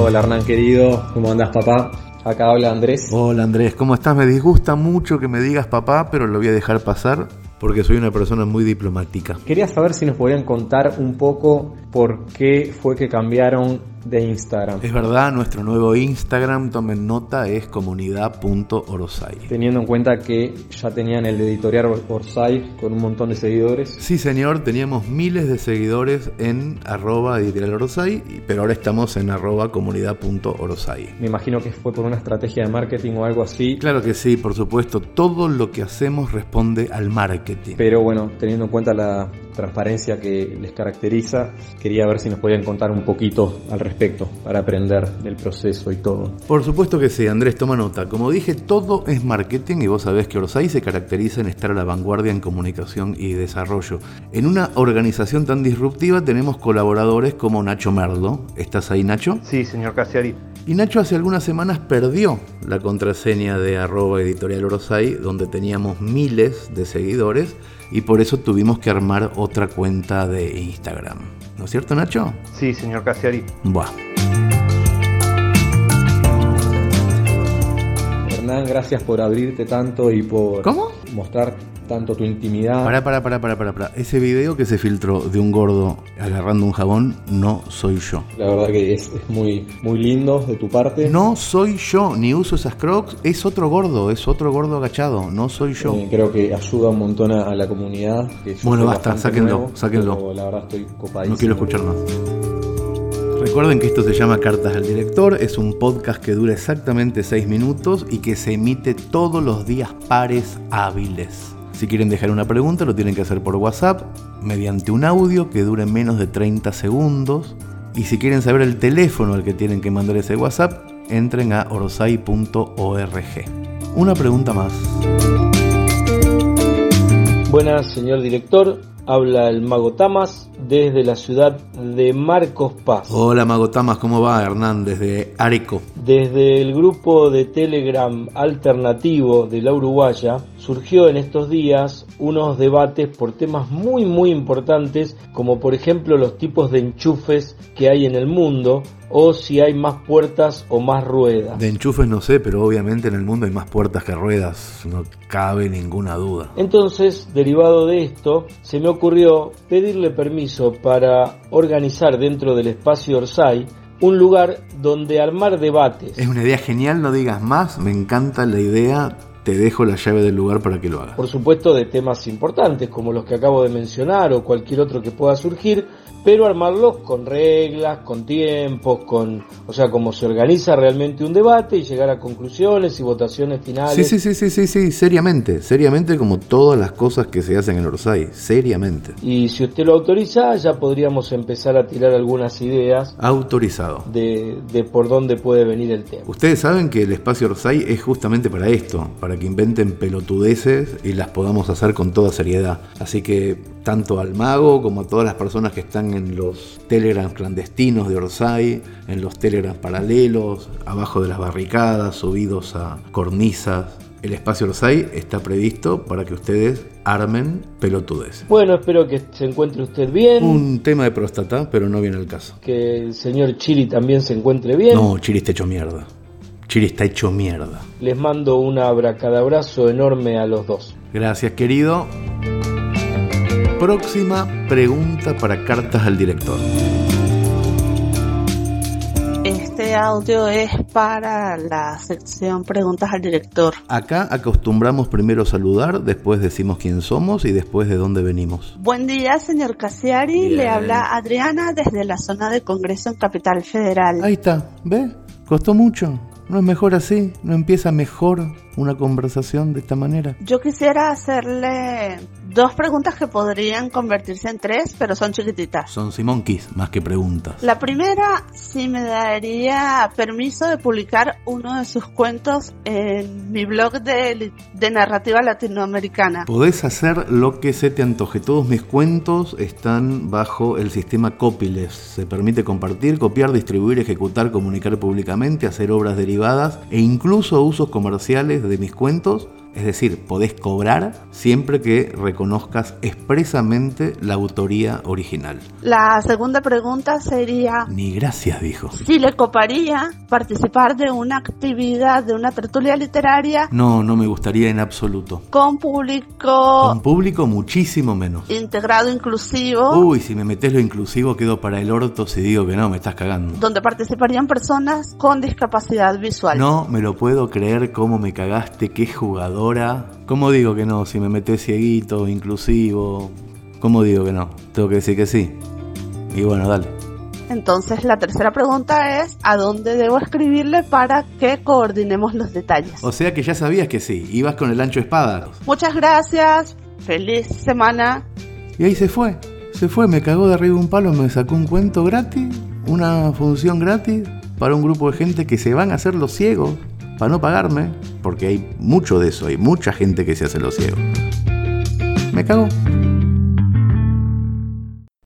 Hola Hernán querido, ¿cómo andas papá? Acá habla Andrés. Hola Andrés, ¿cómo estás? Me disgusta mucho que me digas papá, pero lo voy a dejar pasar porque soy una persona muy diplomática. Quería saber si nos podían contar un poco por qué fue que cambiaron de Instagram. Es verdad, nuestro nuevo Instagram, tomen nota, es comunidad.orsay. Teniendo en cuenta que ya tenían el editorial Orsay con un montón de seguidores. Sí, señor, teníamos miles de seguidores en arroba editorial Orsay, pero ahora estamos en arroba comunidad.orsay. Me imagino que fue por una estrategia de marketing o algo así. Claro que sí, por supuesto, todo lo que hacemos responde al marketing. Pero bueno, teniendo en cuenta la transparencia que les caracteriza, quería ver si nos podían contar un poquito al respecto para aprender del proceso y todo. Por supuesto que sí, Andrés, toma nota. Como dije, todo es marketing y vos sabés que Orsay se caracteriza en estar a la vanguardia en comunicación y desarrollo. En una organización tan disruptiva tenemos colaboradores como Nacho Merlo. ¿Estás ahí, Nacho? Sí, señor Casiari. Y Nacho hace algunas semanas perdió la contraseña de arroba editorial Orsay, donde teníamos miles de seguidores y por eso tuvimos que armar otra cuenta de Instagram. ¿No es cierto, Nacho? Sí, señor Casiari. Buah. Hernán, gracias por abrirte tanto y por ¿Cómo? mostrar tanto tu intimidad. Pará, pará, pará, pará, pará, pará. Ese video que se filtró de un gordo agarrando un jabón no soy yo. La verdad que es, es muy, muy lindo de tu parte. No soy yo, ni uso esas crocs. Es otro gordo, es otro gordo agachado. No soy yo. Eh, creo que ayuda un montón a, a la comunidad. que Bueno, basta, sáquenlo, nuevo, sáquenlo. La verdad estoy copadísimo. No quiero escuchar más. Recuerden que esto se llama Cartas al Director, es un podcast que dura exactamente 6 minutos y que se emite todos los días pares hábiles. Si quieren dejar una pregunta lo tienen que hacer por WhatsApp mediante un audio que dure menos de 30 segundos. Y si quieren saber el teléfono al que tienen que mandar ese WhatsApp, entren a orsay.org. Una pregunta más. Buenas, señor director. Habla el mago Tamas desde la ciudad de Marcos Paz. Hola Mago Tamas, ¿cómo va Hernán desde Areco? Desde el grupo de Telegram alternativo de la Uruguaya surgió en estos días unos debates por temas muy muy importantes como por ejemplo los tipos de enchufes que hay en el mundo o si hay más puertas o más ruedas. De enchufes no sé, pero obviamente en el mundo hay más puertas que ruedas, no cabe ninguna duda. Entonces, derivado de esto, se me ocurrió pedirle permiso para organizar dentro del espacio Orsay un lugar donde armar debates. Es una idea genial, no digas más, me encanta la idea, te dejo la llave del lugar para que lo hagas. Por supuesto de temas importantes como los que acabo de mencionar o cualquier otro que pueda surgir, pero armarlos con reglas, con tiempos, con, o sea, como se organiza realmente un debate y llegar a conclusiones y votaciones finales. Sí, sí, sí, sí, sí, sí, seriamente, seriamente como todas las cosas que se hacen en Orsay, seriamente. Y si usted lo autoriza, ya podríamos empezar a tirar algunas ideas Autorizado. de, de por dónde puede venir el tema. Ustedes saben que el espacio Orsay es justamente para esto, para que inventen pelotudeces y las podamos hacer con toda seriedad. Así que tanto al mago como a todas las personas que están en los telegrams clandestinos de Orsay, en los telegrams paralelos, abajo de las barricadas, subidos a cornisas, el espacio Orsay está previsto para que ustedes armen pelotudeces. Bueno, espero que se encuentre usted bien, Un tema de próstata, pero no viene al caso. que el señor Chili también se encuentre bien. No, Chiri está hecho mierda. Chiri está hecho mierda. Les mando un abracadabrazo enorme a los dos. Gracias, querido. Próxima pregunta para cartas al director. Este audio es para la sección Preguntas al Director. Acá acostumbramos primero saludar, después decimos quién somos y después de dónde venimos. Buen día, señor Casiari. Le habla Adriana desde la zona de Congreso en Capital Federal. Ahí está, ¿ve? Costó mucho. ¿No es mejor así? ¿No empieza mejor una conversación de esta manera? Yo quisiera hacerle dos preguntas que podrían convertirse en tres, pero son chiquititas. Son Simonkis más que preguntas. La primera, si me daría permiso de publicar uno de sus cuentos en mi blog de, de narrativa latinoamericana. Podés hacer lo que se te antoje. Todos mis cuentos están bajo el sistema Copyleft. Se permite compartir, copiar, distribuir, ejecutar, comunicar públicamente, hacer obras derivadas e incluso usos comerciales de mis cuentos Es decir, podés cobrar siempre que reconozcas expresamente la autoría original. La segunda pregunta sería Ni gracias, dijo. si le coparía participar de una actividad, de una tertulia literaria No, no me gustaría en absoluto. con público Con público muchísimo menos. integrado inclusivo, Uy, si me metes lo inclusivo quedo para el orto si digo que no, me estás cagando. donde participarían personas con discapacidad visual. No me lo puedo creer cómo me cagaste, qué jugadora. ¿Cómo digo que no? Si me metes cieguito, inclusivo. ¿Cómo digo que no? Tengo que decir que sí. Y bueno, dale. Entonces la tercera pregunta es ¿a dónde debo escribirle para que coordinemos los detalles? O sea que ya sabías que sí, ibas con el ancho espada. Muchas gracias, feliz semana. Y ahí se fue. Se fue, me cagó de arriba un palo, me sacó un cuento gratis, una función gratis para un grupo de gente que se van a hacer los ciegos para no pagarme, porque hay mucho de eso, hay mucha gente que se hace los ciegos. Me cagó.